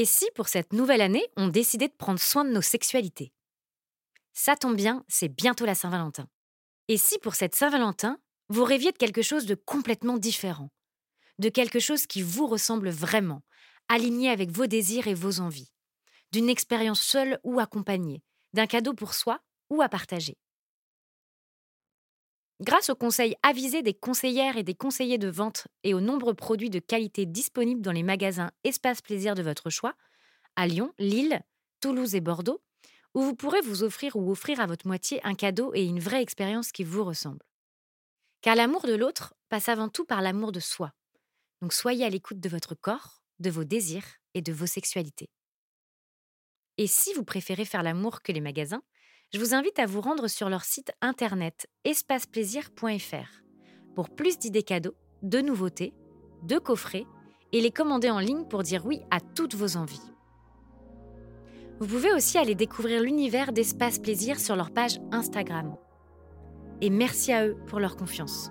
Et si, pour cette nouvelle année, on décidait de prendre soin de nos sexualités? Ça tombe bien, c'est bientôt la Saint-Valentin. Et si, pour cette Saint-Valentin, vous rêviez de quelque chose de complètement différent? De quelque chose qui vous ressemble vraiment, aligné avec vos désirs et vos envies? D'une expérience seule ou accompagnée? D'un cadeau pour soi ou à partager? Grâce aux conseils avisés des conseillères et des conseillers de vente et aux nombreux produits de qualité disponibles dans les magasins Espace Plaisir de votre choix, à Lyon, Lille, Toulouse et Bordeaux, où vous pourrez vous offrir ou offrir à votre moitié un cadeau et une vraie expérience qui vous ressemble. Car l'amour de l'autre passe avant tout par l'amour de soi. Donc soyez à l'écoute de votre corps, de vos désirs et de vos sexualités. Et si vous préférez faire l'amour que les magasins, je vous invite à vous rendre sur leur site internet espaceplaisir.fr pour plus d'idées cadeaux, de nouveautés, de coffrets et les commander en ligne pour dire oui à toutes vos envies. Vous pouvez aussi aller découvrir l'univers d'Espace Plaisir sur leur page Instagram. Et merci à eux pour leur confiance.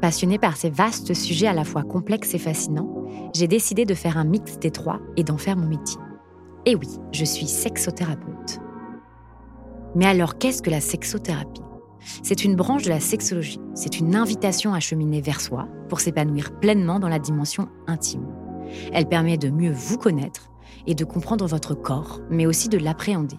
Passionnée par ces vastes sujets à la fois complexes et fascinants, j'ai décidé de faire un mix des trois et d'en faire mon métier. Et oui, je suis sexothérapeute. Mais alors, qu'est-ce que la sexothérapie? C'est une branche de la sexologie. C'est une invitation à cheminer vers soi pour s'épanouir pleinement dans la dimension intime. Elle permet de mieux vous connaître et de comprendre votre corps, mais aussi de l'appréhender.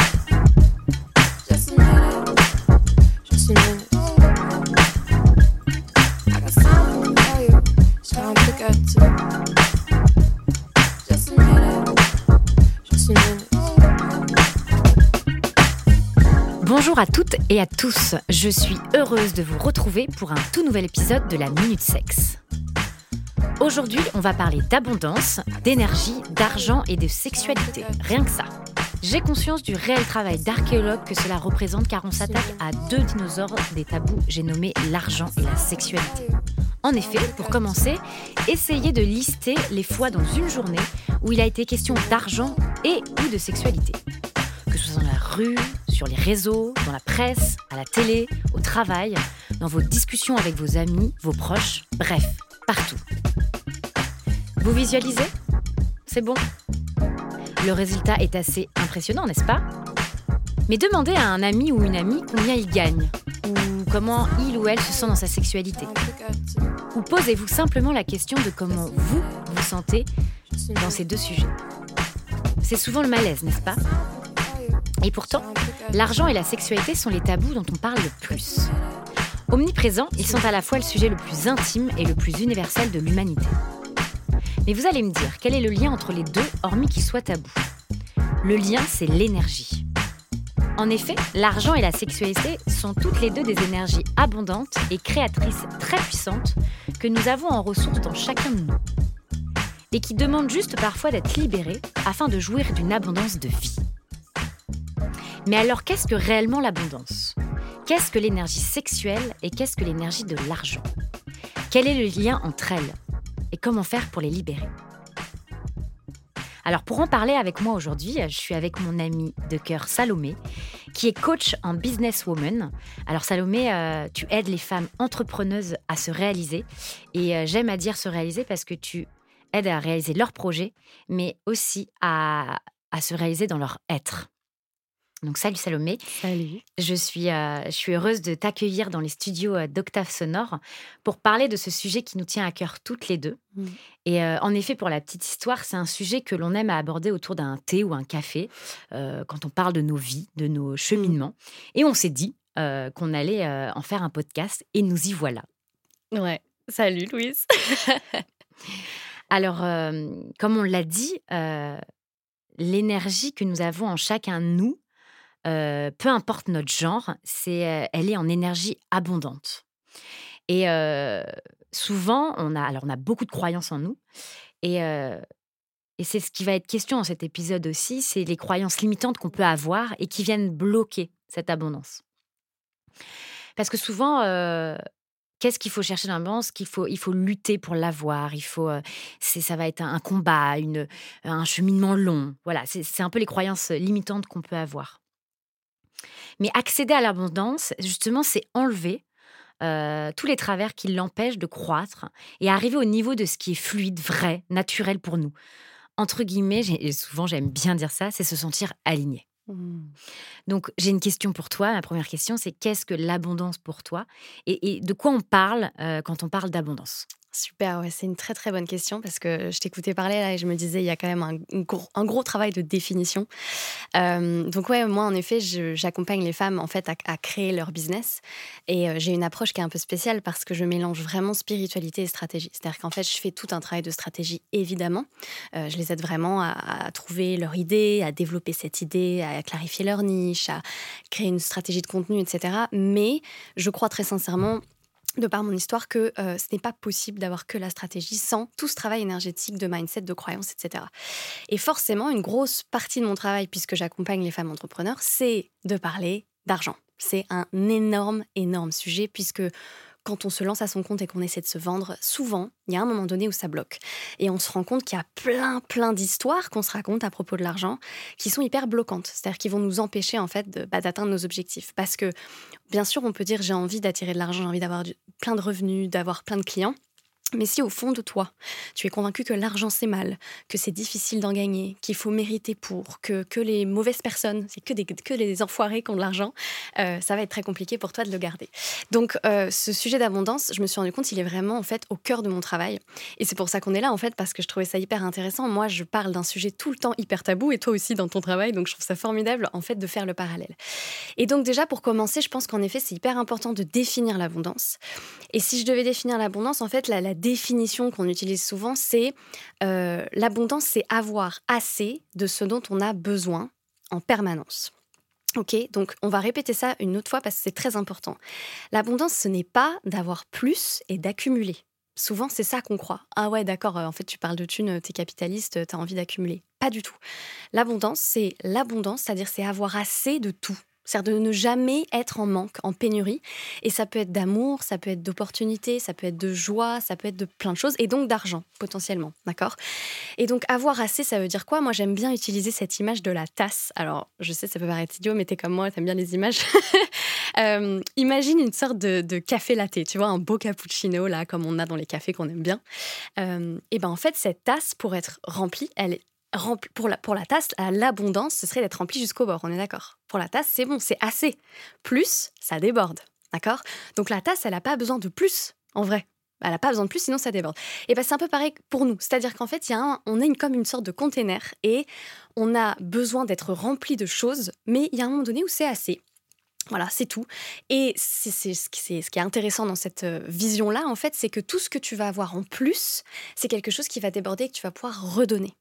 Bonjour à toutes et à tous, je suis heureuse de vous retrouver pour un tout nouvel épisode de la Minute Sexe. Aujourd'hui, on va parler d'abondance, d'énergie, d'argent et de sexualité, rien que ça. J'ai conscience du réel travail d'archéologue que cela représente car on s'attaque à deux dinosaures des tabous, j'ai nommé l'argent et la sexualité. En effet, pour commencer, essayez de lister les fois dans une journée où il a été question d'argent et ou de sexualité. Sur les réseaux, dans la presse, à la télé, au travail, dans vos discussions avec vos amis, vos proches, bref, partout. Vous visualisez? C'est bon? Le résultat est assez impressionnant, n'est-ce pas? Mais demandez à un ami ou une amie combien il gagne, ou comment il ou elle se sent dans sa sexualité. Ou posez-vous simplement la question de comment vous vous sentez dans ces deux sujets. C'est souvent le malaise, n'est-ce pas? Et pourtant, l'argent et la sexualité sont les tabous dont on parle le plus. Omniprésents, ils sont à la fois le sujet le plus intime et le plus universel de l'humanité. Mais vous allez me dire, quel est le lien entre les deux, hormis qu'il soit tabou? Le lien, c'est l'énergie. En effet, l'argent et la sexualité sont toutes les deux des énergies abondantes et créatrices très puissantes que nous avons en ressources dans chacun de nous. Et qui demandent juste parfois d'être libérées afin de jouir d'une abondance de vie. Mais alors qu'est-ce que réellement l'abondance? Qu'est-ce que l'énergie sexuelle et qu'est-ce que l'énergie de l'argent? Quel est le lien entre elles? Et comment faire pour les libérer? Alors pour en parler avec moi aujourd'hui, je suis avec mon amie de cœur Salomé, qui est coach en businesswoman. Alors Salomé, euh, tu aides les femmes entrepreneuses à se réaliser. Et euh, j'aime à dire se réaliser parce que tu aides à réaliser leurs projets, mais aussi à se réaliser dans leur être. Donc salut Salomé. Salut. Je suis, euh, je suis heureuse de t'accueillir dans les studios euh, d'Octave Sonore pour parler de ce sujet qui nous tient à cœur toutes les deux. Mmh. Et euh, en effet, pour la petite histoire, c'est un sujet que l'on aime à aborder autour d'un thé ou un café quand on parle de nos vies, de nos cheminements. Et on s'est dit qu'on allait en faire un podcast et nous y voilà. Ouais. Salut Louise. Alors, comme on l'a dit, l'énergie que nous avons en chacun de nous, peu importe notre genre, c'est, elle est en énergie abondante. Et souvent, on a, alors on a beaucoup de croyances en nous. Et, et c'est ce qui va être question dans cet épisode aussi, c'est les croyances limitantes qu'on peut avoir et qui viennent bloquer cette abondance. Parce que souvent, qu'est-ce qu'il faut chercher dans l'abondance? Qu'il faut, il faut lutter pour l'avoir. Il faut, c'est, ça va être un, combat, une, un cheminement long. Voilà, c'est un peu les croyances limitantes qu'on peut avoir. Mais accéder à l'abondance, justement, c'est enlever euh, tous les travers qui l'empêchent de croître et arriver au niveau de ce qui est fluide, vrai, naturel pour nous. Entre guillemets, et souvent j'aime bien dire ça, c'est se sentir aligné. Mmh. Donc j'ai une question pour toi. Ma première question, c'est qu'est-ce que l'abondance pour toi? Et, de quoi on parle euh, quand on parle d'abondance? Super, ouais, c'est une très très bonne question parce que je t'écoutais parler là et je me disais il y a quand même un, gros, travail de définition. Euh, donc ouais, moi en effet, j'accompagne les femmes en fait à, créer leur business et euh, j'ai une approche qui est un peu spéciale parce que je mélange vraiment spiritualité et stratégie. C'est-à-dire qu'en fait, je fais tout un travail de stratégie évidemment. Euh, je les aide vraiment à, trouver leur idée, à développer cette idée, à clarifier leur niche, à créer une stratégie de contenu, etc. Mais je crois très sincèrement de par mon histoire que euh, ce n'est pas possible d'avoir que la stratégie sans tout ce travail énergétique de mindset, de croyance, etc. Et forcément, une grosse partie de mon travail, puisque j'accompagne les femmes entrepreneurs, c'est de parler d'argent. C'est un énorme, énorme sujet, puisque quand on se lance à son compte et qu'on essaie de se vendre, souvent, il y a un moment donné où ça bloque. Et on se rend compte qu'il y a plein, plein d'histoires qu'on se raconte à propos de l'argent qui sont hyper bloquantes. C'est-à-dire qui vont nous empêcher, en fait, bah, d'atteindre nos objectifs. Parce que, bien sûr, on peut dire j'ai envie d'attirer de l'argent, j'ai envie d'avoir plein de revenus, d'avoir plein de clients. Mais si au fond de toi, tu es convaincu que l'argent c'est mal, que c'est difficile d'en gagner, qu'il faut mériter pour, que, que les mauvaises personnes, c'est que des, que les enfoirés qui ont de l'argent, euh, ça va être très compliqué pour toi de le garder. Donc euh, ce sujet d'abondance, je me suis rendu compte, il est vraiment en fait au cœur de mon travail. Et c'est pour ça qu'on est là en fait, parce que je trouvais ça hyper intéressant. Moi, je parle d'un sujet tout le temps hyper tabou, et toi aussi dans ton travail, donc je trouve ça formidable en fait de faire le parallèle. Et donc déjà pour commencer, je pense qu'en effet c'est hyper important de définir l'abondance. Et si je devais définir l'abondance, en fait la, la définition qu'on utilise souvent, c'est euh, l'abondance, c'est avoir assez de ce dont on a besoin en permanence. Ok, donc on va répéter ça une autre fois parce que c'est très important. L'abondance, ce n'est pas d'avoir plus et d'accumuler. Souvent, c'est ça qu'on croit. Ah ouais, d'accord, euh, en fait, tu parles de thunes, t'es capitaliste, t'as envie d'accumuler. Pas du tout. L'abondance, c'est l'abondance, c'est-à-dire c'est avoir assez de tout. C'est-à-dire de ne jamais être en manque, en pénurie. Et ça peut être d'amour, ça peut être d'opportunité, ça peut être de joie, ça peut être de plein de choses, et donc d'argent, potentiellement. D'accord? Et donc avoir assez, ça veut dire quoi? Moi, j'aime bien utiliser cette image de la tasse. Alors, je sais, ça peut paraître idiot, mais t'es comme moi, t'aimes bien les images. Euh, imagine une sorte de, café latte, tu vois, un beau cappuccino, là, comme on a dans les cafés qu'on aime bien. Euh, et ben en fait, cette tasse, pour être remplie, elle, pour la, tasse, l'abondance, ce serait d'être rempli jusqu'au bord, on est d'accord? Pour la tasse, c'est bon, c'est assez. Plus, ça déborde, d'accord? Donc la tasse, elle n'a pas besoin de plus, en vrai. Elle n'a pas besoin de plus, sinon ça déborde. Et ben c'est un peu pareil pour nous. C'est-à-dire qu'en fait, on est comme une sorte de container et on a besoin d'être rempli de choses, mais il y a un moment donné où c'est assez. Voilà, c'est tout. Et c'est ce qui est intéressant dans cette euh, vision-là, en fait, c'est que tout ce que tu vas avoir en plus, c'est quelque chose qui va déborder et que tu vas pouvoir redonner.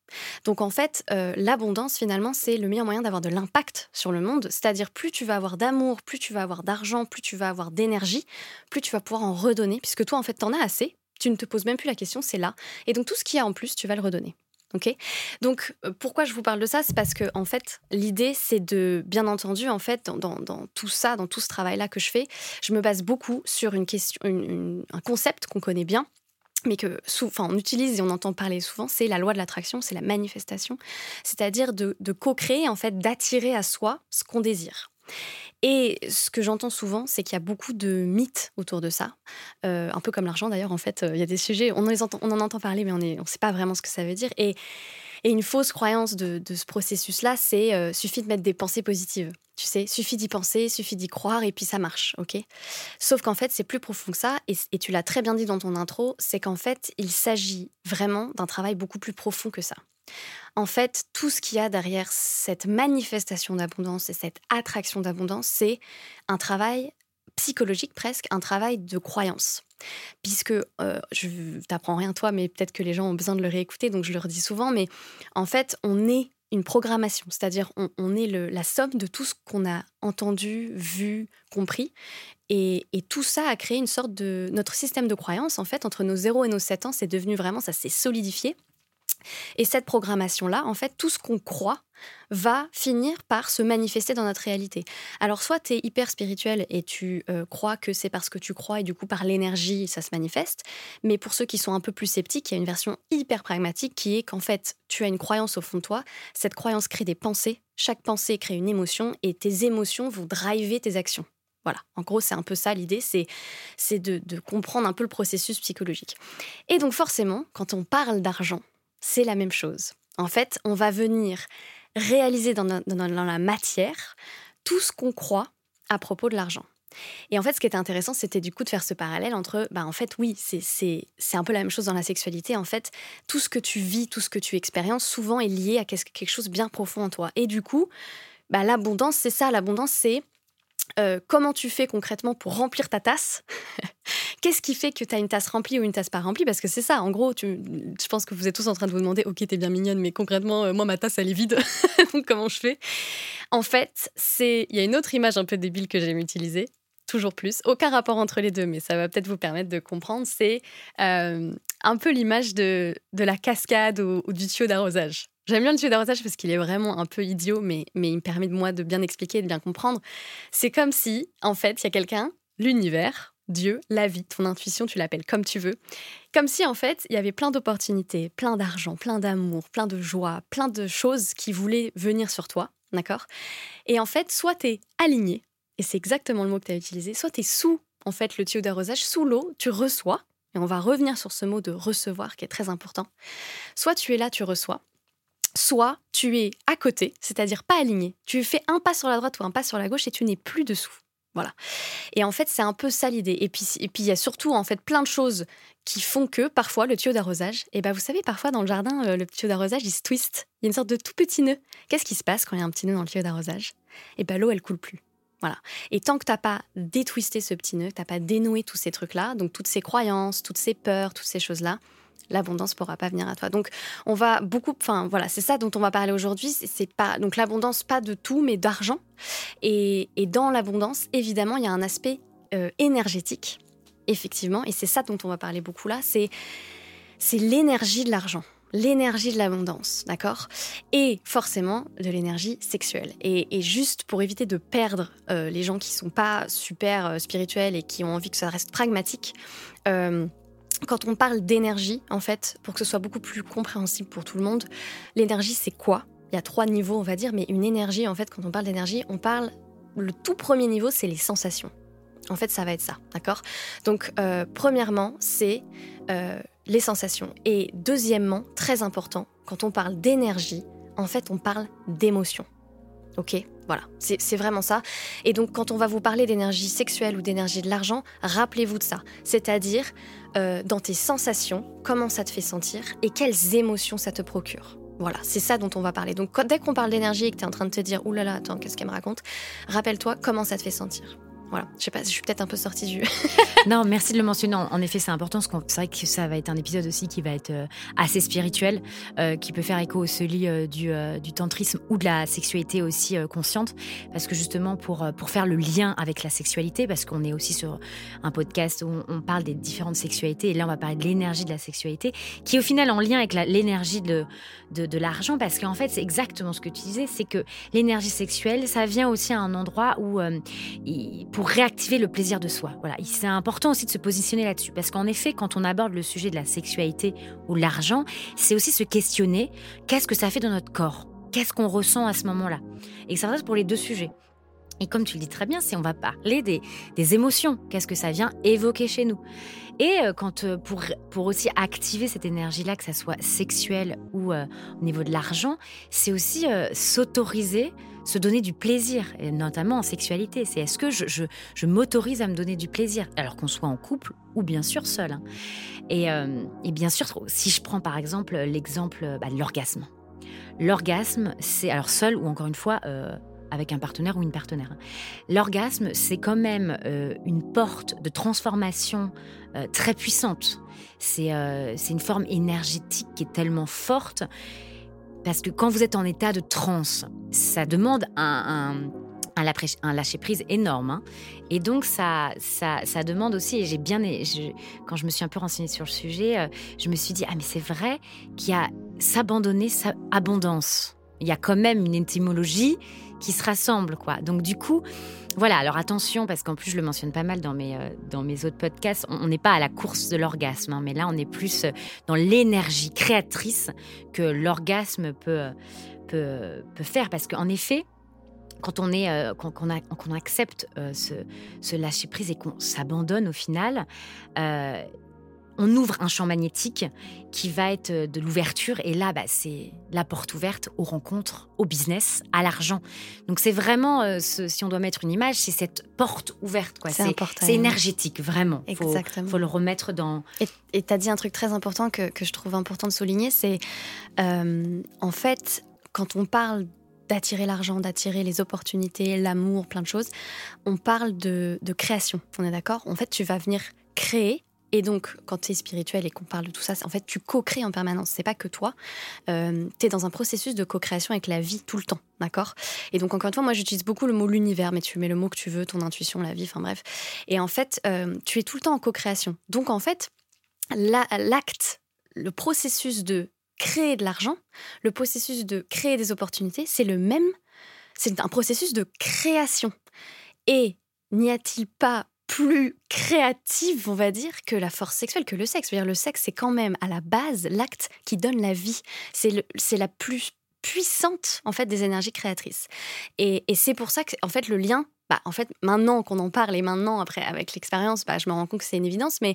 Donc, en fait, euh, l'abondance, finalement, c'est le meilleur moyen d'avoir de l'impact sur le monde. C'est-à-dire, plus tu vas avoir d'amour, plus tu vas avoir d'argent, plus tu vas avoir d'énergie, plus tu vas pouvoir en redonner, puisque toi, en fait, t'en as assez. Tu ne te poses même plus la question, c'est là. Et donc, tout ce qu'il y a en plus, tu vas le redonner. Donc euh, pourquoi je vous parle de ça, c'est parce que en fait l'idée c'est de, bien entendu en fait dans, tout ça, dans tout ce travail-là que je fais, je me base beaucoup sur une question, un concept qu'on connaît bien, mais que enfin, on utilise et on entend parler souvent, c'est la loi de l'attraction, c'est la manifestation, c'est-à-dire de, de co-créer en fait, d'attirer à soi ce qu'on désire. Et ce que j'entends souvent, c'est qu'il y a beaucoup de mythes autour de ça. Euh, un peu comme l'argent d'ailleurs, en fait, euh, il y a des sujets, on, on en entend parler, mais on ne sait pas vraiment ce que ça veut dire. Et, une fausse croyance de, ce processus-là, c'est euh, suffit de mettre des pensées positives. Tu sais, suffit d'y penser, suffit d'y croire et puis ça marche, ok? Sauf qu'en fait, c'est plus profond que ça, et tu l'as très bien dit dans ton intro, c'est qu'en fait, il s'agit vraiment d'un travail beaucoup plus profond que ça. En fait, tout ce qu'il y a derrière cette manifestation d'abondance et cette attraction d'abondance, c'est un travail psychologique presque, un travail de croyance. Puisque, euh, je t'apprends rien toi, mais peut-être que les gens ont besoin de le réécouter, donc je le redis souvent, mais en fait, on est une programmation, c'est-à-dire on, est la somme de tout ce qu'on a entendu, vu, compris. Et, et, tout ça a créé une sorte de... Notre système de croyance, en fait, entre nos 0 et nos 7 ans, c'est devenu vraiment, ça s'est solidifié. Et cette programmation-là, en fait, tout ce qu'on croit va finir par se manifester dans notre réalité. Alors soit tu es hyper spirituel et tu euh, crois que c'est parce que tu crois et du coup par l'énergie ça se manifeste, mais pour ceux qui sont un peu plus sceptiques, il y a une version hyper pragmatique qui est qu'en fait tu as une croyance au fond de toi, cette croyance crée des pensées, chaque pensée crée une émotion et tes émotions vont driver tes actions. Voilà, en gros, c'est un peu ça l'idée, c'est, de comprendre un peu le processus psychologique. Et donc forcément, quand on parle d'argent, c'est la même chose. En fait, on va venir réaliser dans, la matière tout ce qu'on croit à propos de l'argent. Et en fait, ce qui était intéressant, c'était du coup de faire ce parallèle entre, bah en fait, oui, c'est un peu la même chose dans la sexualité. En fait, tout ce que tu vis, tout ce que tu expériences, souvent est lié à quelque chose de bien profond en toi. Et du coup, bah, l'abondance, c'est ça. L'abondance, c'est euh, comment tu fais concrètement pour remplir ta tasse Qu'est-ce qui fait que tu as une tasse remplie ou une tasse pas remplie? Parce que c'est ça, en gros, je pense que vous êtes tous en train de vous demander, ok, t'es bien mignonne, mais concrètement, euh, moi, ma tasse, elle est vide. Donc, comment je fais? En fait, c'est il y a une autre image un peu débile que j'aime utiliser, toujours plus. Aucun rapport entre les deux, mais ça va peut-être vous permettre de comprendre. C'est euh, un peu l'image de, la cascade ou, ou du tuyau d'arrosage. J'aime bien le tuyau d'arrosage parce qu'il est vraiment un peu idiot, mais, mais il me permet de moi de bien expliquer et de bien comprendre. C'est comme si, en fait, il y a quelqu'un, l'univers, Dieu, la vie, ton intuition, tu l'appelles comme tu veux. Comme si en fait, il y avait plein d'opportunités, plein d'argent, plein d'amour, plein de joie, plein de choses qui voulaient venir sur toi, d'accord? Et en fait, soit tu es aligné, et c'est exactement le mot que tu as utilisé, soit tu es sous en fait le tuyau d'arrosage, sous l'eau, tu reçois, et on va revenir sur ce mot de recevoir qui est très important. Soit tu es là, tu reçois, soit tu es à côté, c'est-à-dire pas aligné. Tu fais un pas sur la droite ou un pas sur la gauche et tu n'es plus dessous. Voilà. Et en fait, c'est un peu ça l'idée. Et puis, et puis il y a surtout en fait plein de choses qui font que parfois le tuyau d'arrosage, et ben vous savez, parfois dans le jardin, euh, le tuyau d'arrosage il se twist. Il y a une sorte de tout petit nœud. Qu'est-ce qui se passe quand il y a un petit nœud dans le tuyau d'arrosage? Et ben l'eau elle coule plus. Voilà. Et tant que t'as pas détwisté ce petit nœud, t'as pas dénoué tous ces trucs-là, donc toutes ces croyances, toutes ces peurs, toutes ces choses-là, l'abondance pourra pas venir à toi. Donc on va beaucoup, enfin voilà, c'est ça dont on va parler aujourd'hui. C'est pas donc l'abondance pas de tout, mais d'argent. Et, dans l'abondance, évidemment, il y a un aspect euh, énergétique, effectivement, et c'est ça dont on va parler beaucoup là. C'est c'est l'énergie de l'argent l'énergie de l'abondance, d'accord? Et forcément de l'énergie sexuelle. Et, juste pour éviter de perdre euh, les gens qui sont pas super euh, spirituels et qui ont envie que ça reste pragmatique, quand on parle d'énergie, en fait, pour que ce soit beaucoup plus compréhensible pour tout le monde, l'énergie, c'est quoi? Il y a trois niveaux, on va dire, mais une énergie, en fait, quand on parle d'énergie, on parle. Le tout premier niveau, c'est les sensations. En fait, ça va être ça, d'accord? Donc, euh, premièrement, c'est euh, les sensations. Et deuxièmement, très important, quand on parle d'énergie, en fait, on parle d'émotion. Ok? Voilà, c'est vraiment ça. Et donc, quand on va vous parler d'énergie sexuelle ou d'énergie de l'argent, rappelez-vous de ça. C'est-à-dire, euh, dans tes sensations, comment ça te fait sentir et quelles émotions ça te procure. Voilà, c'est ça dont on va parler. Donc dès qu'on parle d'énergie et que tu es en train de te dire, oulala, attends, qu'est-ce qu'elle me raconte Rappelle-toi comment ça te fait sentir. Voilà, je sais pas, je suis peut-être un peu sortie du. non, merci de le mentionner. En effet, c'est important c'est vrai que ça va être un épisode aussi qui va être euh, assez spirituel, euh, qui peut faire écho au celui euh, du, du, tantrisme ou de la sexualité aussi consciente, parce que justement pour pour faire le lien avec la sexualité, parce qu'on est aussi sur un podcast où on, parle des différentes sexualités et là on va parler de l'énergie de la sexualité, qui est au final en lien avec l'énergie de, de, de l'argent, parce qu'en fait c'est exactement ce que tu disais, c'est que l'énergie sexuelle, ça vient aussi à un endroit où il, pour réactiver le plaisir de soi. Voilà, c'est important aussi de se positionner là-dessus parce qu'en effet, quand on aborde le sujet de la sexualité ou l'argent, c'est aussi se questionner qu'est-ce que ça fait dans notre corps, qu'est-ce qu'on ressent à ce moment-là? Et ça reste pour les deux sujets. Et comme tu le dis très bien, c'est on va parler des, des émotions, qu'est-ce que ça vient évoquer chez nous? Et euh, quand euh, pour, pour aussi activer cette énergie-là, que ça soit sexuelle ou euh, au niveau de l'argent, c'est aussi s'autoriser se donner du plaisir, notamment en sexualité. C'est est-ce que je, je, m'autorise à me donner du plaisir, alors qu'on soit en couple ou bien sûr seul. Hein. Et, euh, et, bien sûr, si je prends par exemple l'exemple bah, de l'orgasme. L'orgasme, c'est alors seul ou encore une fois euh, avec un partenaire ou une partenaire. L'orgasme, c'est quand même euh, une porte de transformation très puissante. C'est une forme énergétique qui est tellement forte parce que quand vous êtes en état de transe, ça demande un, un, lâcher-prise énorme. Hein. Et donc, ça, ça, demande aussi, et j'ai bien. quand je me suis un peu renseignée sur le sujet, euh, je me suis dit ah, mais c'est vrai qu'il y a s'abandonner sa abondance. Il y a quand même une étymologie qui se rassemble, quoi. Donc, du coup, voilà, alors attention, parce qu'en plus, je le mentionne pas mal dans mes, euh, dans mes autres podcasts, on n'est pas à la course de l'orgasme, hein, mais là, on est plus euh, dans l'énergie créatrice que l'orgasme peut, peut, peut, faire. Parce qu'en effet, quand on, est, euh, qu'on, accepte ce, ce lâcher-prise et qu'on s'abandonne au final, on ouvre un champ magnétique qui va être euh, de l'ouverture. Et là, bah, c'est la porte ouverte aux rencontres, au business, à l'argent. Donc c'est vraiment, euh, si on doit mettre une image, c'est cette porte ouverte. Quoi. C'est, c'est énergétique, vraiment. Il faut, le remettre dans... Et tu as dit un truc très important que, je trouve important de souligner, c'est euh, en fait, quand on parle d'attirer l'argent, d'attirer les opportunités, l'amour, plein de choses, on parle de, de création. On est d'accord? En fait, tu vas venir créer et donc, quand tu es spirituel et qu'on parle de tout ça, en fait, tu co-crées en permanence. C'est pas que toi. Euh, tu es dans un processus de co-création avec la vie tout le temps. D'accord? Et donc, encore une fois, moi, j'utilise beaucoup le mot l'univers, mais tu mets le mot que tu veux, ton intuition, la vie, enfin bref. Et en fait, euh, tu es tout le temps en co-création. Donc, en fait, l'acte, le processus de créer de l'argent, le processus de créer des opportunités, c'est le même. C'est un processus de création. Et n'y a-t-il pas plus créative, on va dire, que la force sexuelle, que le sexe. dire, le sexe, c'est quand même à la base l'acte qui donne la vie. C'est la plus puissante en fait des énergies créatrices. Et, et c'est pour ça que en fait le lien bah, en fait, maintenant qu'on en parle et maintenant, après, avec l'expérience, bah, je me rends compte que c'est une évidence, mais,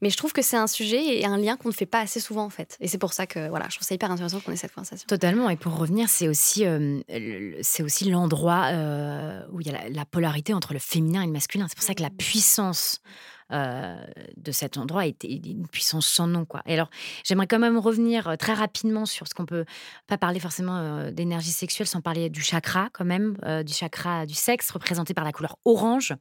mais je trouve que c'est un sujet et un lien qu'on ne fait pas assez souvent, en fait. Et c'est pour ça que, voilà, je trouve ça hyper intéressant qu'on ait cette conversation. Totalement. Et pour revenir, c'est aussi, euh, c'est aussi l'endroit euh, où il y a la, la, polarité entre le féminin et le masculin. C'est pour ça que la puissance euh, de cet endroit était une puissance sans nom. Quoi. Alors, j'aimerais quand même revenir euh, très rapidement sur ce qu'on peut pas parler forcément euh, d'énergie sexuelle sans parler du chakra, quand même, du chakra du sexe, représenté par la couleur orange.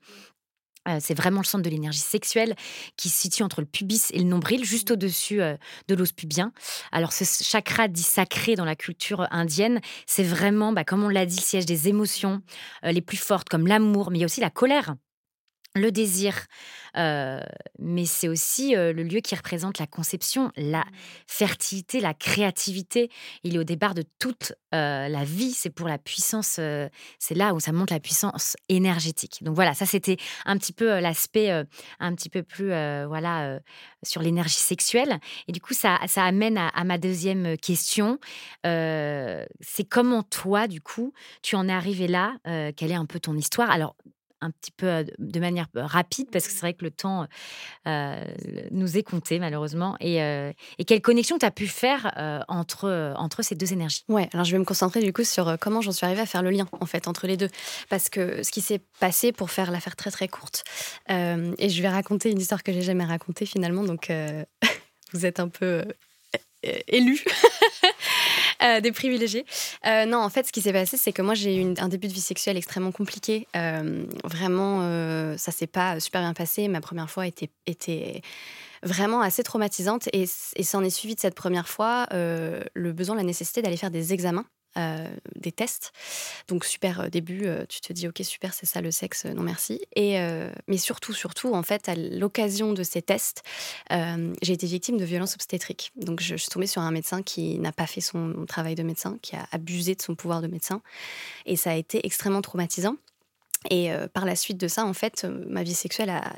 c'est vraiment le centre de l'énergie sexuelle qui se situe entre le pubis et le nombril, juste au-dessus de l'os pubien. Alors, ce chakra dit sacré dans la culture indienne, c'est vraiment, bah, comme on l'a dit, le siège des émotions les plus fortes, comme l'amour, mais il y a aussi la colère le désir, mais c'est aussi le lieu qui représente la conception, la fertilité, la créativité. Il est au départ de toute la vie, c'est pour la puissance, c'est là où ça monte la puissance énergétique. Donc voilà, ça c'était un petit peu l'aspect un petit peu plus voilà sur l'énergie sexuelle. Et du coup, ça, ça amène à, à ma deuxième question. c'est comment toi, du coup, tu en es arrivé là Quelle est un peu ton histoire? Alors un petit peu de manière rapide parce que c'est vrai que le temps nous est compté malheureusement. Et, et quelle connexion tu as pu faire entre, entre ces deux énergies? Ouais, alors je vais me concentrer du coup sur comment j'en suis arrivée à faire le lien en fait entre les deux. Parce que ce qui s'est passé pour faire l'affaire très très courte, et je vais raconter une histoire que j'ai jamais racontée finalement, donc vous êtes un peu élu. des privilégiés. non, en fait, ce qui s'est passé, c'est que moi, j'ai eu un début de vie sexuelle extrêmement compliqué. vraiment, ça s'est pas super bien passé. Ma première fois était, était vraiment assez traumatisante. Et, et s'en est suivi de cette première fois le besoin, la nécessité d'aller faire des examens euh, des tests. Donc super euh, début, euh, tu te dis ok super c'est ça le sexe, non merci. Et mais surtout surtout en fait à l'occasion de ces tests, j'ai été victime de violences obstétriques. Donc je, suis tombée sur un médecin qui n'a pas fait son travail de médecin, qui a abusé de son pouvoir de médecin, et ça a été extrêmement traumatisant. Et par la suite de ça, en fait, ma vie sexuelle a,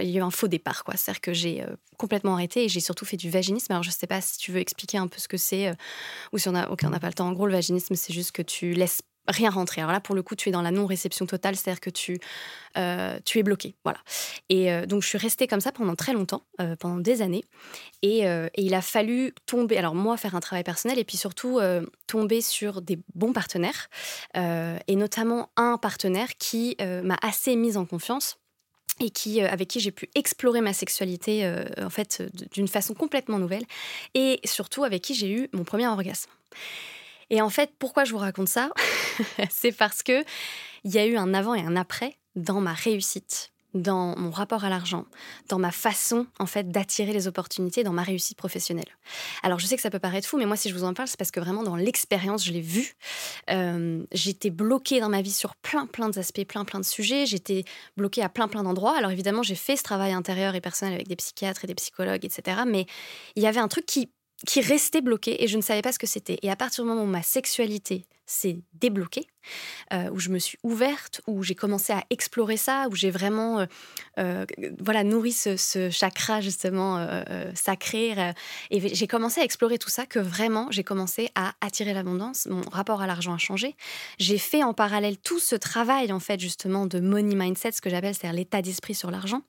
il y a eu un faux départ, quoi. C'est-à-dire que j'ai euh, complètement arrêté et j'ai surtout fait du vaginisme. Alors, je ne sais pas si tu veux expliquer un peu ce que c'est euh, ou si on n'a pas le temps. En gros, le vaginisme, c'est juste que tu laisses rien rentrer. Alors là, pour le coup, tu es dans la non-réception totale, c'est-à-dire que tu, euh, tu es bloqué. Voilà. Et donc, je suis restée comme ça pendant très longtemps, pendant des années. Et, il a fallu tomber, alors moi, faire un travail personnel et puis surtout tomber sur des bons partenaires, et notamment un partenaire qui m'a assez mise en confiance et qui, euh, avec qui j'ai pu explorer ma sexualité euh, en fait d'une façon complètement nouvelle et surtout avec qui j'ai eu mon premier orgasme. Et en fait, pourquoi je vous raconte ça? C'est parce que il y a eu un avant et un après dans ma réussite dans mon rapport à l'argent, dans ma façon en fait d'attirer les opportunités, dans ma réussite professionnelle. Alors je sais que ça peut paraître fou, mais moi si je vous en parle, c'est parce que vraiment dans l'expérience, je l'ai vu. Euh, j'étais bloquée dans ma vie sur plein plein d'aspects, plein plein de sujets. J'étais bloquée à plein plein d'endroits. Alors évidemment, j'ai fait ce travail intérieur et personnel avec des psychiatres et des psychologues, etc. Mais il y avait un truc qui qui restait bloqué et je ne savais pas ce que c'était. Et à partir du moment où ma sexualité s'est débloquée, euh, où je me suis ouverte, où j'ai commencé à explorer ça, où j'ai vraiment euh, euh, voilà, nourri ce, chakra justement sacré, et j'ai commencé à explorer tout ça, que vraiment j'ai commencé à attirer l'abondance, mon rapport à l'argent a changé. J'ai fait en parallèle tout ce travail en fait justement de money mindset, ce que j'appelle, c'est-à-dire l'état d'esprit sur l'argent.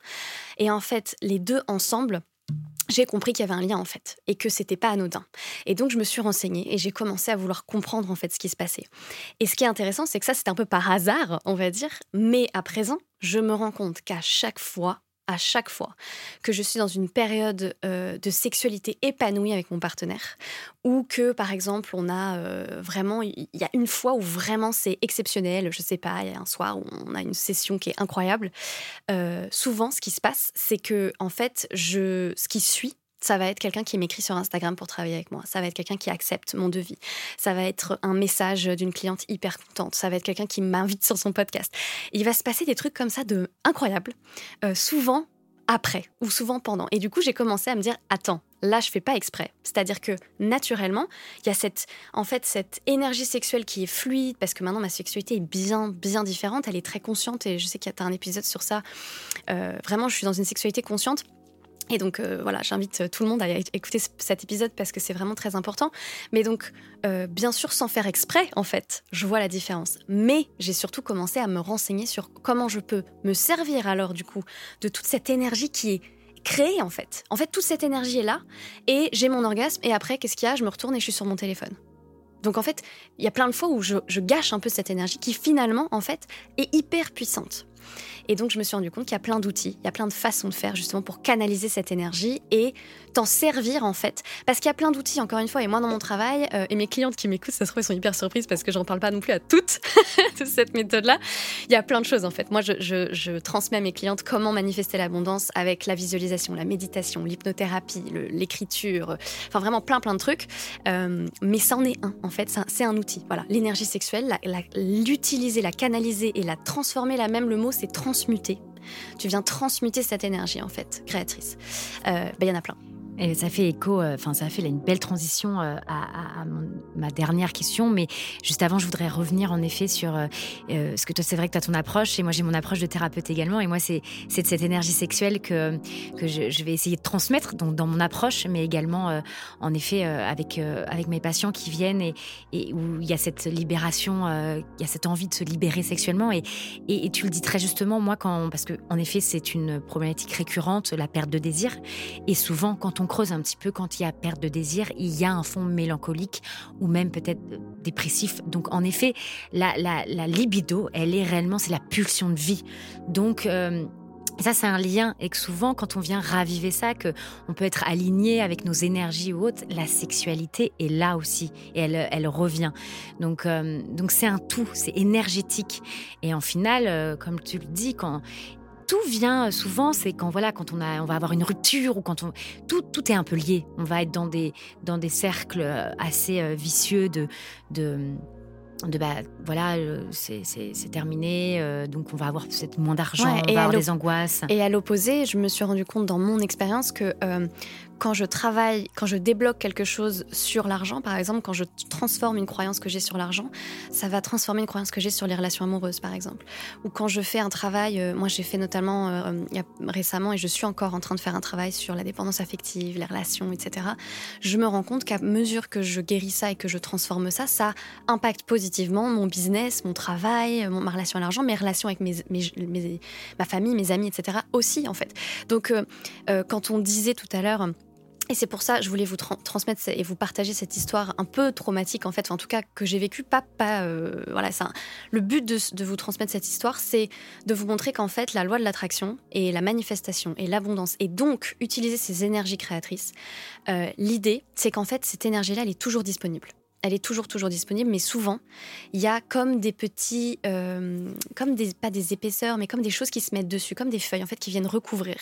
Et en fait, les deux ensemble, j'ai compris qu'il y avait un lien en fait et que c'était pas anodin. Et donc je me suis renseignée et j'ai commencé à vouloir comprendre en fait ce qui se passait. Et ce qui est intéressant, c'est que ça c'est un peu par hasard, on va dire, mais à présent, je me rends compte qu'à chaque fois, à chaque fois que je suis dans une période euh, de sexualité épanouie avec mon partenaire, ou que par exemple on a euh, vraiment, il y a une fois où vraiment c'est exceptionnel, je sais pas, il y a un soir où on a une session qui est incroyable. Euh, souvent, ce qui se passe, c'est que en fait, je, ce qui suit ça va être quelqu'un qui m'écrit sur Instagram pour travailler avec moi. Ça va être quelqu'un qui accepte mon devis. Ça va être un message d'une cliente hyper contente. Ça va être quelqu'un qui m'invite sur son podcast. il va se passer des trucs comme ça de incroyables, euh, souvent après ou souvent pendant. Et du coup, j'ai commencé à me dire attends, là, je fais pas exprès. C'est-à-dire que naturellement, il y a cette, en fait, cette énergie sexuelle qui est fluide parce que maintenant ma sexualité est bien, bien différente. Elle est très consciente et je sais qu'il y a un épisode sur ça. Euh, vraiment, je suis dans une sexualité consciente. Et donc euh, voilà, j'invite tout le monde à écouter cet épisode parce que c'est vraiment très important. Mais donc, euh, bien sûr, sans faire exprès, en fait, je vois la différence. Mais j'ai surtout commencé à me renseigner sur comment je peux me servir alors du coup de toute cette énergie qui est créée en fait. En fait, toute cette énergie est là et j'ai mon orgasme et après, qu'est-ce qu'il y a? Je me retourne et je suis sur mon téléphone. Donc en fait, il y a plein de fois où je gâche un peu cette énergie qui finalement, en fait, est hyper puissante. Et donc, je me suis rendu compte qu'il y a plein d'outils, il y a plein de façons de faire justement pour canaliser cette énergie et t'en servir en fait. Parce qu'il y a plein d'outils, encore une fois, et moi dans mon travail, euh, et mes clientes qui m'écoutent, ça se trouve, elles sont hyper surprises parce que j'en parle pas non plus à toutes de cette méthode-là. Il y a plein de choses en fait. Moi, je, transmets à mes clientes comment manifester l'abondance avec la visualisation, la méditation, l'hypnothérapie, l'écriture, enfin vraiment plein plein de trucs. Euh, mais ça en est un en fait, c'est un, outil. Voilà, l'énergie sexuelle, l'utiliser, la, canaliser et la transformer, là même le mot, c'est transmuter. Tu viens transmuter cette énergie, en fait, créatrice. Euh, ben, il y en a plein. Et ça fait écho, euh, enfin, ça fait une belle transition euh, à, ma dernière question. Mais juste avant, je voudrais revenir en effet sur euh, ce que toi, c'est vrai que tu as ton approche et moi, j'ai mon approche de thérapeute également. Et moi, c'est de cette énergie sexuelle que, que je, vais essayer de transmettre donc, dans mon approche, mais également, en effet, avec, avec mes patients qui viennent et, et, où il y a cette libération, il y a cette envie de se libérer sexuellement. Et, et, tu le dis très justement, moi, quand, parce que en effet, c'est une problématique récurrente, la perte de désir. Et souvent, quand on creuse un petit peu, quand il y a perte de désir, il y a un fond mélancolique ou même peut-être dépressif. Donc en effet, la, libido, elle est réellement, c'est la pulsion de vie. Donc... Euh, ça, c'est un lien et que souvent, quand on vient raviver ça, que on peut être aligné avec nos énergies ou autres, la sexualité est là aussi et elle, revient. Donc, euh, donc c'est un tout, c'est énergétique. Et en final, euh, comme tu le dis, quand tout vient souvent, c'est quand voilà, quand on a, on va avoir une rupture ou quand on, tout, tout est un peu lié. On va être dans des, dans des cercles euh, assez vicieux de, de de bah voilà c'est terminé donc on va avoir peut-être moins d'argent on va avoir des angoisses et à l'opposé je me suis rendu compte dans mon expérience que quand je travaille, quand je débloque quelque chose sur l'argent, par exemple, quand je transforme une croyance que j'ai sur l'argent, ça va transformer une croyance que j'ai sur les relations amoureuses, par exemple. Ou quand je fais un travail, euh, moi j'ai fait notamment euh, récemment, et je suis encore en train de faire un travail sur la dépendance affective, les relations, etc. Je me rends compte qu'à mesure que je guéris ça et que je transforme ça, ça impacte positivement mon business, mon travail, ma relation à l'argent, mes relations avec mes, ma famille, mes amis, etc. aussi, en fait. Donc, euh, quand on disait tout à l'heure, et c'est pour ça que je voulais vous transmettre et vous partager cette histoire un peu traumatique en fait, en tout cas que j'ai vécu. Pas, pas, euh, voilà, ça. Le but de, vous transmettre cette histoire, c'est de vous montrer qu'en fait, la loi de l'attraction et la manifestation et l'abondance, et donc utiliser ces énergies créatrices. Euh, l'idée, c'est qu'en fait, cette énergie-là, elle est toujours disponible elle est toujours toujours disponible, mais souvent il y a comme des petits, euh, comme des pas des épaisseurs, mais comme des choses qui se mettent dessus, comme des feuilles en fait qui viennent recouvrir,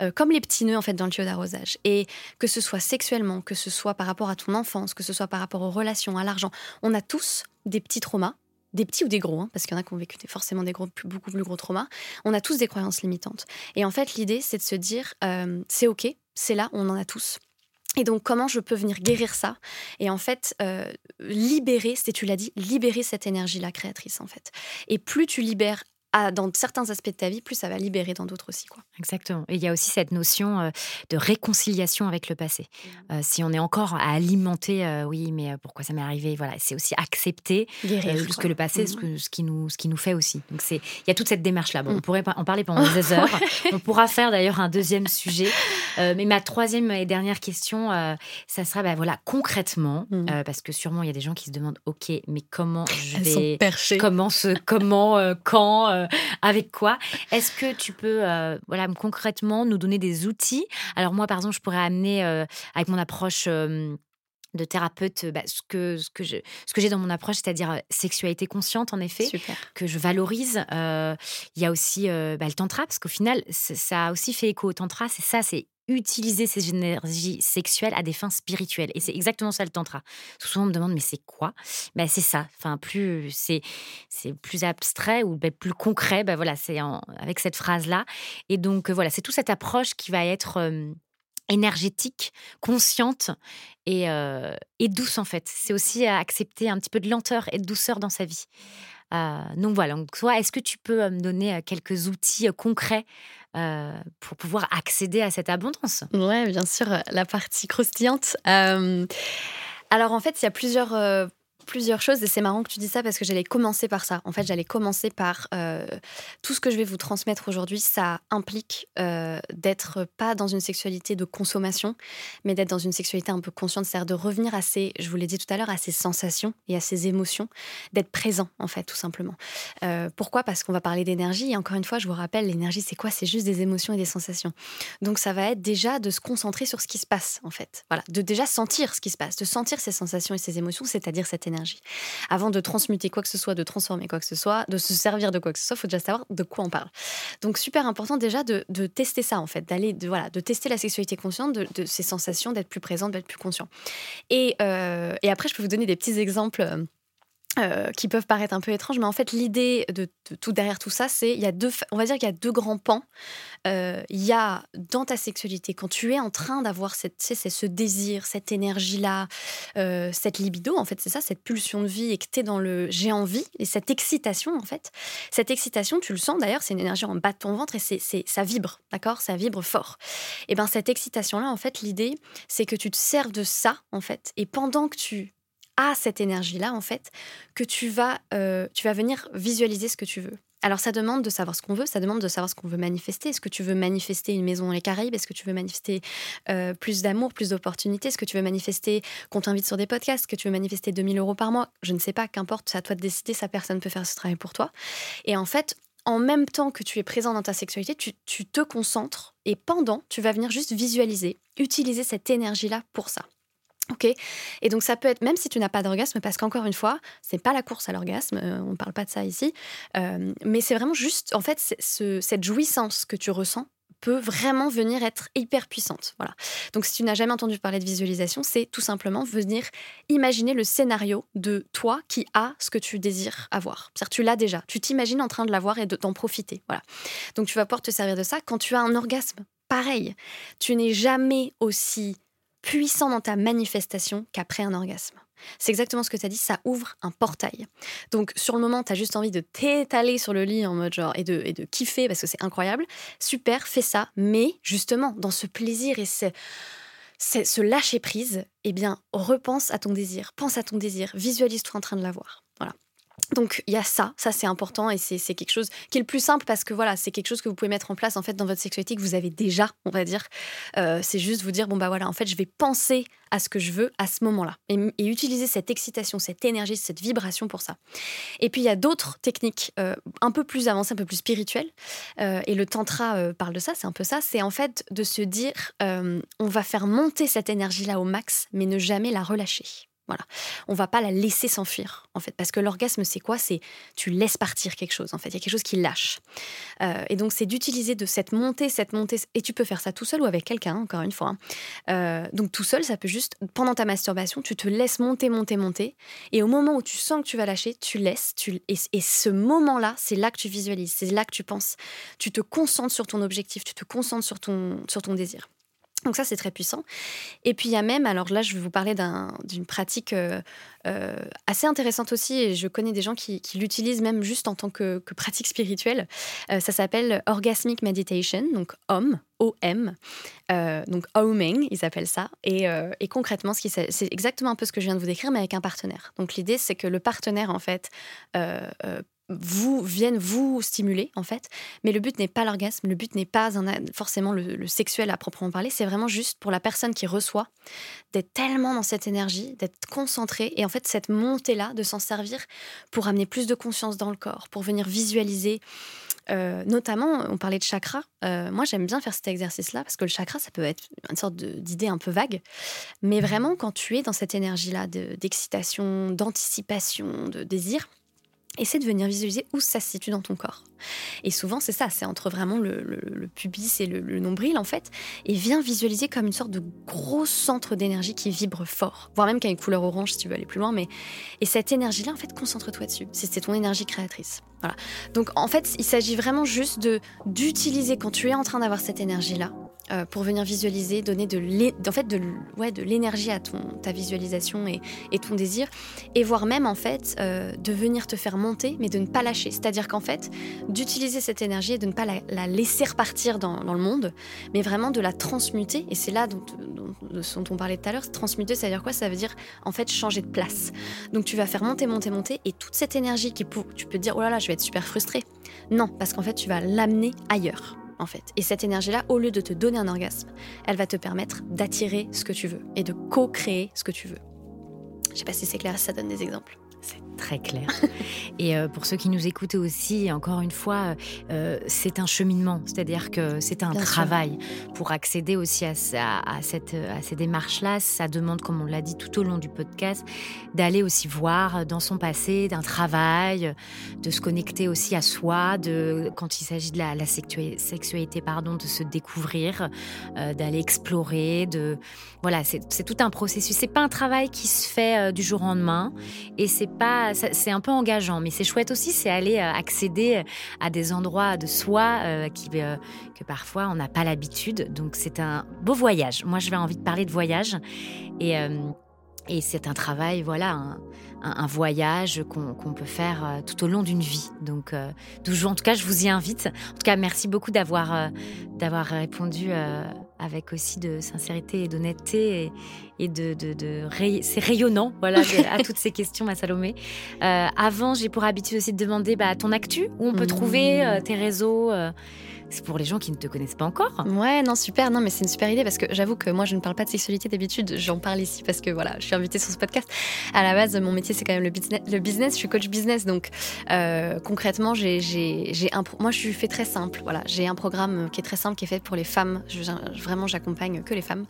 euh, comme les petits nœuds en fait dans le tuyau d'arrosage. Et que ce soit sexuellement, que ce soit par rapport à ton enfance, que ce soit par rapport aux relations, à l'argent, on a tous des petits traumas. Des petits ou des gros, hein, parce qu'il y en a qui ont vécu forcément des gros, beaucoup plus gros traumas. On a tous des croyances limitantes. Et en fait, l'idée, c'est de se dire, euh, c'est OK, c'est là, on en a tous. Et donc, comment je peux venir guérir ça? Et en fait, euh, libérer, c'est tu l'as dit, libérer cette énergie-là créatrice, en fait. Et plus tu libères dans certains aspects de ta vie, plus ça va libérer dans d'autres aussi. Quoi. Exactement. Et il y a aussi cette notion euh, de réconciliation avec le passé. Mmh. Euh, si on est encore à alimenter, euh, oui, mais pourquoi ça m'est arrivé Voilà, c'est aussi accepter ce que le passé, ce, mmh. ce, qui nous, ce qui nous fait aussi. Donc c'est, il y a toute cette démarche-là. Bon, On mmh. pourrait en parler pendant des heures. On pourra faire d'ailleurs un deuxième sujet. mais ma troisième et dernière question, ça sera, bah, voilà, concrètement, parce que sûrement il y a des gens qui se demandent, ok, mais comment je vais, comment, ce, comment, quand avec quoi. Est-ce que tu peux, euh, voilà, concrètement nous donner des outils? Alors moi, par exemple, je pourrais amener euh, avec mon approche de thérapeute, bah, ce que, ce que, je, ce que j'ai dans mon approche, c'est-à-dire sexualité consciente, en effet, que je valorise. Il y a aussi bah, le tantra, parce qu'au final, ça a aussi fait écho au tantra. C'est ça, c'est utiliser ces énergies sexuelles à des fins spirituelles. Et c'est exactement ça le tantra. Souvent, on me demande, mais c'est quoi? Ben, C'est ça. Enfin, plus c'est, c'est plus abstrait ou ben, plus concret. Ben, voilà, c'est avec cette phrase-là. Et donc, voilà, c'est toute cette approche qui va être énergétique, consciente et, et, douce, en fait. C'est aussi accepter un petit peu de lenteur et de douceur dans sa vie. donc voilà, donc, toi, est-ce que tu peux me donner quelques outils concrets euh, pour pouvoir accéder à cette abondance. Oui, bien sûr, la partie croustillante. Euh, alors en fait, il y a plusieurs euh, plusieurs choses et c'est marrant que tu dis ça parce que j'allais commencer par ça. En fait, j'allais commencer par euh, tout ce que je vais vous transmettre aujourd'hui. Ça implique euh, d'être pas dans une sexualité de consommation, mais d'être dans une sexualité un peu consciente, c'est-à-dire de revenir à ces, je vous l'ai dit tout à l'heure, à ces sensations et à ces émotions, d'être présent en fait, tout simplement. Euh, pourquoi? Parce qu'on va parler d'énergie et encore une fois, je vous rappelle, l'énergie c'est quoi? C'est juste des émotions et des sensations. Donc ça va être déjà de se concentrer sur ce qui se passe en fait. Voilà, de déjà sentir ce qui se passe, de sentir ces sensations et ces émotions, c'est-à-dire cette énergie avant de transmuter quoi que ce soit, de transformer quoi que ce soit, de se servir de quoi que ce soit, il faut déjà savoir de quoi on parle. Donc super important déjà de, tester ça en fait, d'aller de voilà, de tester la sexualité consciente, de, ces sensations, d'être plus présente, d'être plus conscient. Et, euh, et après, je peux vous donner des petits exemples euh, qui peuvent paraître un peu étranges, mais en fait l'idée de, tout derrière tout ça, c'est il y a deux, on va dire qu'il y a deux grands pans. Euh, il y a dans ta sexualité quand tu es en train d'avoir cette, ce désir, cette énergie là, euh, cette libido en fait, c'est ça, cette pulsion de vie et que es dans le j'ai envie et cette excitation en fait, cette excitation tu le sens d'ailleurs, c'est une énergie en bas de ton ventre et c'est, ça vibre, d'accord, ça vibre fort. Et ben cette excitation là en fait l'idée c'est que tu te serves de ça en fait et pendant que tu à cette énergie-là, en fait, que tu vas, euh, tu vas venir visualiser ce que tu veux. Alors ça demande de savoir ce qu'on veut, ça demande de savoir ce qu'on veut manifester. Est-ce que tu veux manifester une maison dans les Caraïbes? Est-ce que tu veux manifester euh, plus d'amour, plus d'opportunités? Est-ce que tu veux manifester qu'on t'invite sur des podcasts? Est-ce que tu veux manifester 2000 euros par mois? Je ne sais pas, qu'importe, c'est à toi de décider, sa personne peut faire ce travail pour toi. Et en fait, en même temps que tu es présent dans ta sexualité, tu, tu te concentres et pendant, tu vas venir juste visualiser, utiliser cette énergie-là pour ça. Ok, et donc ça peut être, même si tu n'as pas d'orgasme, parce qu'encore une fois, c'est pas la course à l'orgasme, euh, on ne parle pas de ça ici, euh, mais c'est vraiment juste, en fait, cette jouissance que tu ressens peut vraiment venir être hyper puissante. Voilà. Donc si tu n'as jamais entendu parler de visualisation, c'est tout simplement venir imaginer le scénario de toi qui a ce que tu désires avoir. C'est-à-dire tu l'as déjà, tu t'imagines en train de l'avoir et de t'en profiter. Voilà. Donc tu vas pouvoir te servir de ça quand tu as un orgasme. Pareil, tu n'es jamais aussi puissant dans ta manifestation qu'après un orgasme. C'est exactement ce que tu as dit, ça ouvre un portail. Donc sur le moment, tu as juste envie de t'étaler sur le lit en mode genre et de, et de kiffer parce que c'est incroyable. Super, fais ça. Mais justement, dans ce plaisir et ce, ce lâcher prise, eh bien, repense à ton désir, pense à ton désir, visualise-toi en train de l'avoir. Voilà. Donc il y a ça, ça c'est important et c'est quelque chose qui est le plus simple parce que voilà, c'est quelque chose que vous pouvez mettre en place en fait dans votre sexualité que vous avez déjà, on va dire. Euh, c'est juste vous dire bon bah voilà, en fait je vais penser à ce que je veux à ce moment-là et, utiliser cette excitation, cette énergie, cette vibration pour ça. Et puis il y a d'autres techniques euh, un peu plus avancées, un peu plus spirituelles euh, et le tantra parle de ça, c'est un peu ça, c'est en fait de se dire on va faire monter cette énergie là au max mais ne jamais la relâcher. Voilà. On va pas la laisser s'enfuir, en fait, parce que l'orgasme, c'est quoi? C'est tu laisses partir quelque chose, en fait. Il y a quelque chose qui lâche. Euh, et donc, c'est d'utiliser de cette montée, cette montée. Et tu peux faire ça tout seul ou avec quelqu'un, encore une fois. Hein. Euh, donc, tout seul, ça peut juste, pendant ta masturbation, tu te laisses monter, monter, monter. Et au moment où tu sens que tu vas lâcher, tu laisses. Tu, et, et ce moment-là, c'est là que tu visualises, c'est là que tu penses. Tu te concentres sur ton objectif, tu te concentres sur ton, sur ton désir. Donc ça, c'est très puissant. Et puis il y a même, alors là, je vais vous parler d'une pratique euh, euh, assez intéressante aussi, et je connais des gens qui, l'utilisent même juste en tant que, pratique spirituelle. Euh, ça s'appelle Orgasmic Meditation, donc OM, O-M, donc Oming, ils appellent ça. Et concrètement, c'est exactement un peu ce que je viens de vous décrire, mais avec un partenaire. Donc l'idée, c'est que le partenaire, en fait, vous viennent vous stimuler en fait. Mais le but n'est pas l'orgasme, le but n'est pas forcément le, sexuel à proprement parler. C'est vraiment juste pour la personne qui reçoit d'être tellement dans cette énergie, d'être concentrée et en fait cette montée là, de s'en servir pour amener plus de conscience dans le corps, pour venir visualiser. Euh, notamment, on parlait de chakra. Euh, moi, j'aime bien faire cet exercice-là parce que le chakra, ça peut être une sorte d'idée un peu vague. Mais vraiment, quand tu es dans cette énergie-là d'excitation, d'anticipation, de désir, essaie de venir visualiser où ça se situe dans ton corps. Et souvent, c'est ça, c'est entre vraiment le, pubis et le, nombril, en fait. Et viens visualiser comme une sorte de gros centre d'énergie qui vibre fort, voire même qui a une couleur orange si tu veux aller plus loin. Mais... Et cette énergie-là, en fait, concentre-toi dessus. C'est ton énergie créatrice. Voilà. Donc, en fait, il s'agit vraiment juste de d'utiliser quand tu es en train d'avoir cette énergie-là, euh, pour venir visualiser, donner de l'énergie à ton, ta visualisation et, ton désir, et voire même en fait euh, de venir te faire monter, mais de ne pas lâcher. C'est-à-dire qu'en fait, d'utiliser cette énergie et de ne pas la, laisser repartir dans, le monde, mais vraiment de la transmuter. Et c'est là dont, on parlait tout à l'heure. Transmuter, ça veut dire quoi? Ça veut dire en fait changer de place. Donc tu vas faire monter, monter, monter, et toute cette énergie qui tu peux te dire oh là là, je vais être super frustrée. Non, parce qu'en fait, tu vas l'amener ailleurs en fait. Et cette énergie-là, au lieu de te donner un orgasme, elle va te permettre d'attirer ce que tu veux et de co-créer ce que tu veux. Je sais pas si c'est clair, ça donne des exemples très clair. Et euh, pour ceux qui nous écoutent aussi, encore une fois, euh, c'est un cheminement, c'est-à-dire que c'est un travail pour accéder aussi à, à, cette, à ces démarches-là. Ça demande, comme on l'a dit tout au long du podcast, d'aller aussi voir dans son passé, d'un travail, de se connecter aussi à soi, de, quand il s'agit de la, sexualité, pardon, de se découvrir, euh, d'aller explorer, de voilà, c'est tout un processus. C'est pas un travail qui se fait du jour au lendemain, et c'est pas c'est un peu engageant, mais c'est chouette aussi, c'est aller euh, accéder à des endroits de soi euh, qui, euh, que parfois on n'a pas l'habitude. Donc c'est un beau voyage. Moi, je vais envie de parler de voyage et et c'est un travail, voilà, un, voyage qu'on peut faire tout au long d'une vie. Donc, en tout cas, je vous y invite. En tout cas, merci beaucoup d'avoir d'avoir répondu avec aussi de sincérité et d'honnêteté et, de, de, c'est rayonnant voilà à toutes ces questions ma Salomé. Euh, avant j'ai pour habitude aussi de demander bah, ton actu où on peut trouver euh, tes réseaux euh, c'est pour les gens qui ne te connaissent pas encore. Ouais, non, super. Non, mais c'est une super idée parce que j'avoue que moi, je ne parle pas de sexualité d'habitude. J'en parle ici parce que voilà, je suis invitée sur ce podcast. À la base, mon métier, c'est quand même le business. Le business. Je suis coach business. Donc, euh, concrètement, j'ai, j'ai, un, moi, je suis fait très simple. Voilà, j'ai un programme qui est très simple, qui est fait pour les femmes. Vraiment, j'accompagne que les femmes.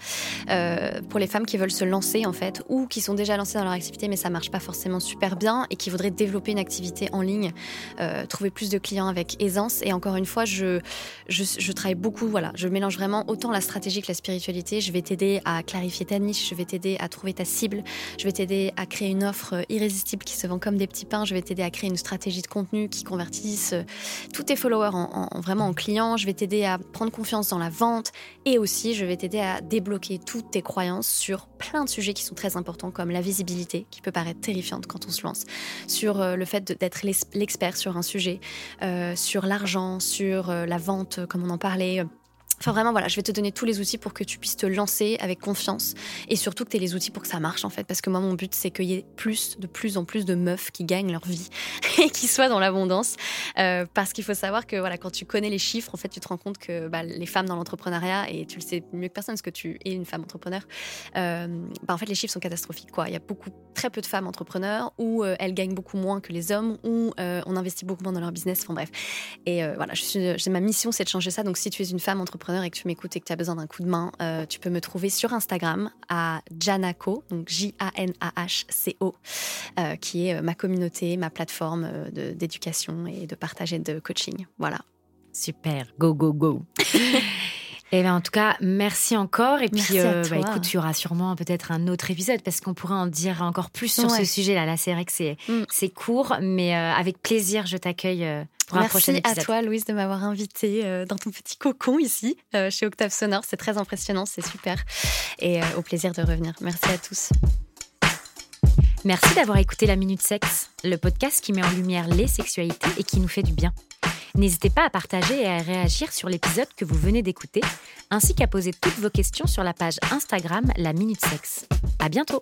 Euh, pour les femmes qui veulent se lancer, en fait, ou qui sont déjà lancées dans leur activité, mais ça marche pas forcément super bien et qui voudraient développer une activité en ligne, euh, trouver plus de clients avec aisance. Et encore une fois, je, je, travaille beaucoup, voilà, je mélange vraiment autant la stratégie que la spiritualité. Je vais t'aider à clarifier ta niche, je vais t'aider à trouver ta cible, je vais t'aider à créer une offre irrésistible qui se vend comme des petits pains, je vais t'aider à créer une stratégie de contenu qui convertisse euh, tous tes followers en, vraiment en clients, je vais t'aider à prendre confiance dans la vente et aussi je vais t'aider à débloquer toutes tes croyances sur plein de sujets qui sont très importants comme la visibilité qui peut paraître terrifiante quand on se lance, sur euh, le fait d'être l'expert sur un sujet, euh, sur l'argent, sur la vente comme on en parlait, Enfin vraiment voilà, je vais te donner tous les outils pour que tu puisses te lancer avec confiance et surtout que tu aies les outils pour que ça marche en fait. Parce que moi mon but c'est qu'il y ait plus de plus en plus de meufs qui gagnent leur vie et qui soient dans l'abondance. Euh, parce qu'il faut savoir que voilà quand tu connais les chiffres en fait tu te rends compte que bah, les femmes dans l'entrepreneuriat et tu le sais mieux que personne parce que tu es une femme entrepreneur euh, bah, en fait les chiffres sont catastrophiques quoi. Il y a beaucoup très peu de femmes entrepreneurs où euh, elles gagnent beaucoup moins que les hommes où on investit beaucoup moins dans leur business. Enfin bref. Et voilà je ma mission c'est de changer ça. Donc si tu es une femme entrepreneur et que tu m'écoutes et que tu as besoin d'un coup de main, euh, tu peux me trouver sur Instagram à Janaco, donc J-A-N-A-H-C-O, euh, qui est euh, ma communauté, ma plateforme d'éducation et de partage et de coaching. Voilà. Super, go, go, go. Et eh bien, en tout cas, merci encore. Et puis, bah, écoute, il y aura sûrement peut-être un autre épisode parce qu'on pourrait en dire encore plus sur ce sujet-là. Là, c'est vrai que c'est mm. court, mais avec plaisir, je t'accueille Merci à toi, Louise, de m'avoir invitée euh, dans ton petit cocon ici, euh, chez Octave Sonore. C'est très impressionnant, c'est super. Et euh, au plaisir de revenir. Merci à tous. Merci d'avoir écouté La Minute Sexe, le podcast qui met en lumière les sexualités et qui nous fait du bien. N'hésitez pas à partager et à réagir sur l'épisode que vous venez d'écouter, ainsi qu'à poser toutes vos questions sur la page Instagram La Minute Sexe. À bientôt!